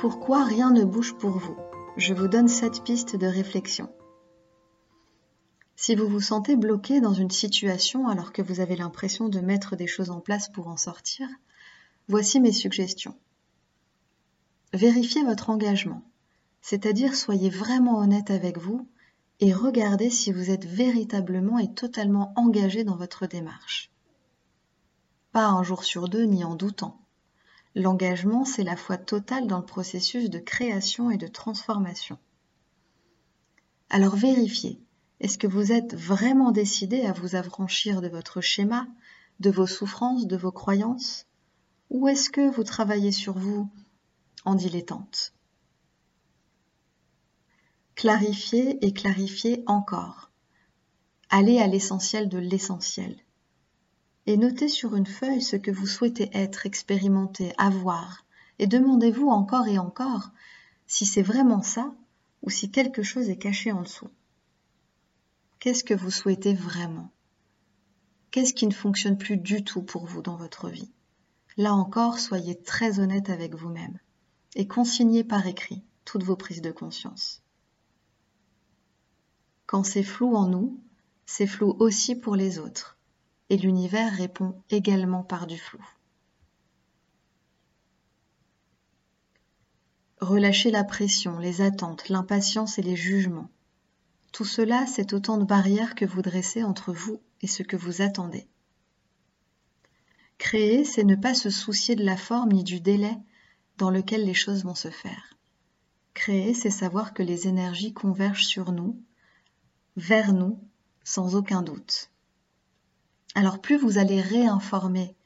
Pourquoi rien ne bouge pour vous Je vous donne cette piste de réflexion. Si vous vous sentez bloqué dans une situation alors que vous avez l'impression de mettre des choses en place pour en sortir, voici mes suggestions. Vérifiez votre engagement, c'est-à-dire soyez vraiment honnête avec vous et regardez si vous êtes véritablement et totalement engagé dans votre démarche. Pas un jour sur deux ni en doutant. L'engagement, c'est la foi totale dans le processus de création et de transformation. Alors vérifiez, est-ce que vous êtes vraiment décidé à vous affranchir de votre schéma, de vos souffrances, de vos croyances? Ou est-ce que vous travaillez sur vous en dilettante? Clarifiez et clarifiez encore. Allez à l'essentiel de l'essentiel et notez sur une feuille ce que vous souhaitez être, expérimenter, avoir, et demandez-vous encore et encore si c'est vraiment ça ou si quelque chose est caché en dessous. Qu'est-ce que vous souhaitez vraiment? Qu'est-ce qui ne fonctionne plus du tout pour vous dans votre vie? Là encore, soyez très honnête avec vous-même et consignez par écrit toutes vos prises de conscience. Quand c'est flou en nous, c'est flou aussi pour les autres et l'univers répond également par du flou. Relâchez la pression, les attentes, l'impatience et les jugements. Tout cela, c'est autant de barrières que vous dressez entre vous et ce que vous attendez. Créer, c'est ne pas se soucier de la forme ni du délai dans lequel les choses vont se faire. Créer, c'est savoir que les énergies convergent sur nous, vers nous, sans aucun doute. Alors plus vous allez réinformer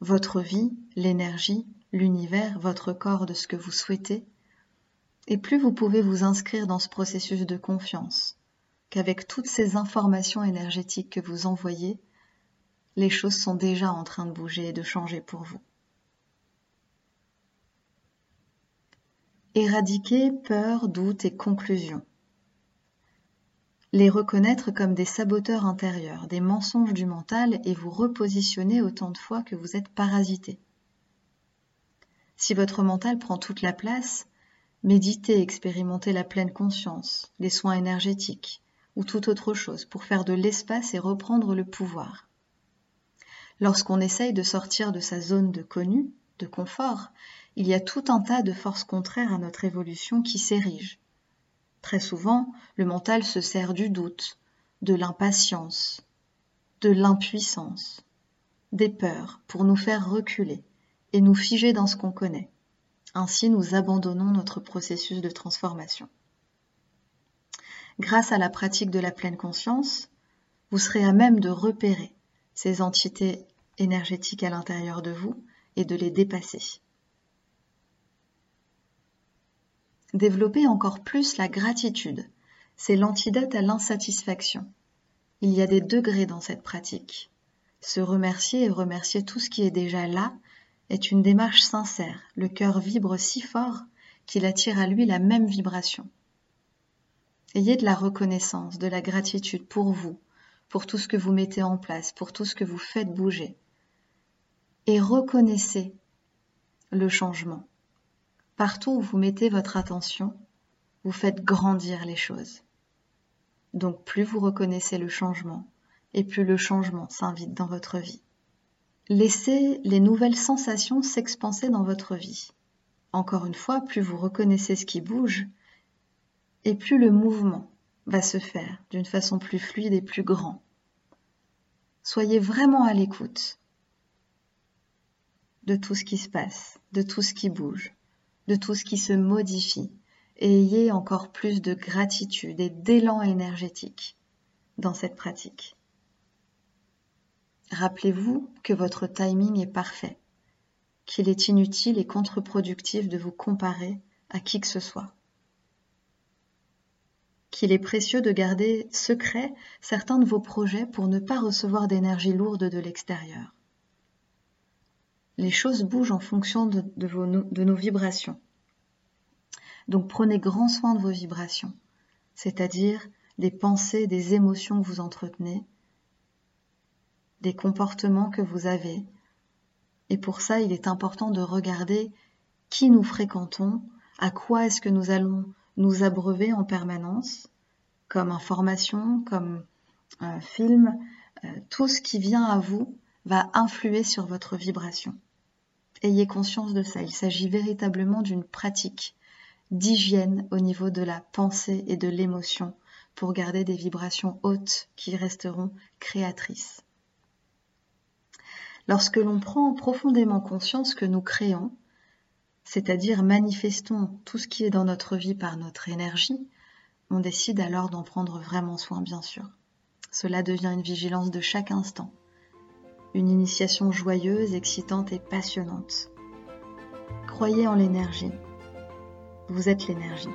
votre vie, l'énergie, l'univers, votre corps de ce que vous souhaitez, et plus vous pouvez vous inscrire dans ce processus de confiance, qu'avec toutes ces informations énergétiques que vous envoyez, les choses sont déjà en train de bouger et de changer pour vous. Éradiquer peur, doute et conclusion les reconnaître comme des saboteurs intérieurs, des mensonges du mental et vous repositionner autant de fois que vous êtes parasité. Si votre mental prend toute la place, méditez, expérimentez la pleine conscience, les soins énergétiques ou toute autre chose pour faire de l'espace et reprendre le pouvoir. Lorsqu'on essaye de sortir de sa zone de connu, de confort, il y a tout un tas de forces contraires à notre évolution qui s'érigent Très souvent, le mental se sert du doute, de l'impatience, de l'impuissance, des peurs pour nous faire reculer et nous figer dans ce qu'on connaît. Ainsi, nous abandonnons notre processus de transformation. Grâce à la pratique de la pleine conscience, vous serez à même de repérer ces entités énergétiques à l'intérieur de vous et de les dépasser. Développer encore plus la gratitude, c'est l'antidote à l'insatisfaction. Il y a des degrés dans cette pratique. Se remercier et remercier tout ce qui est déjà là est une démarche sincère. Le cœur vibre si fort qu'il attire à lui la même vibration. Ayez de la reconnaissance, de la gratitude pour vous, pour tout ce que vous mettez en place, pour tout ce que vous faites bouger. Et reconnaissez le changement. Partout où vous mettez votre attention, vous faites grandir les choses. Donc plus vous reconnaissez le changement, et plus le changement s'invite dans votre vie. Laissez les nouvelles sensations s'expanser dans votre vie. Encore une fois, plus vous reconnaissez ce qui bouge, et plus le mouvement va se faire d'une façon plus fluide et plus grand. Soyez vraiment à l'écoute de tout ce qui se passe, de tout ce qui bouge de tout ce qui se modifie et ayez encore plus de gratitude et d'élan énergétique dans cette pratique. Rappelez-vous que votre timing est parfait, qu'il est inutile et contre-productif de vous comparer à qui que ce soit, qu'il est précieux de garder secret certains de vos projets pour ne pas recevoir d'énergie lourde de l'extérieur les choses bougent en fonction de, nos vibrations. Donc prenez grand soin de vos vibrations, c'est-à-dire des pensées, des émotions que vous entretenez, des comportements que vous avez. Et pour ça, il est important de regarder qui nous fréquentons, À quoi est-ce que nous allons nous abreuver en permanence, comme information, comme euh, film, euh, tout ce qui vient à vous va influer sur votre vibration. Ayez conscience de ça, il s'agit véritablement d'une pratique d'hygiène au niveau de la pensée et de l'émotion pour garder des vibrations hautes qui resteront créatrices. Lorsque l'on prend profondément conscience que nous créons, c'est-à-dire manifestons tout ce qui est dans notre vie par notre énergie, on décide alors d'en prendre vraiment soin, bien sûr. Cela devient une vigilance de chaque instant, une initiation joyeuse, excitante et passionnante. Croyez en l'énergie. Vous êtes l'énergie.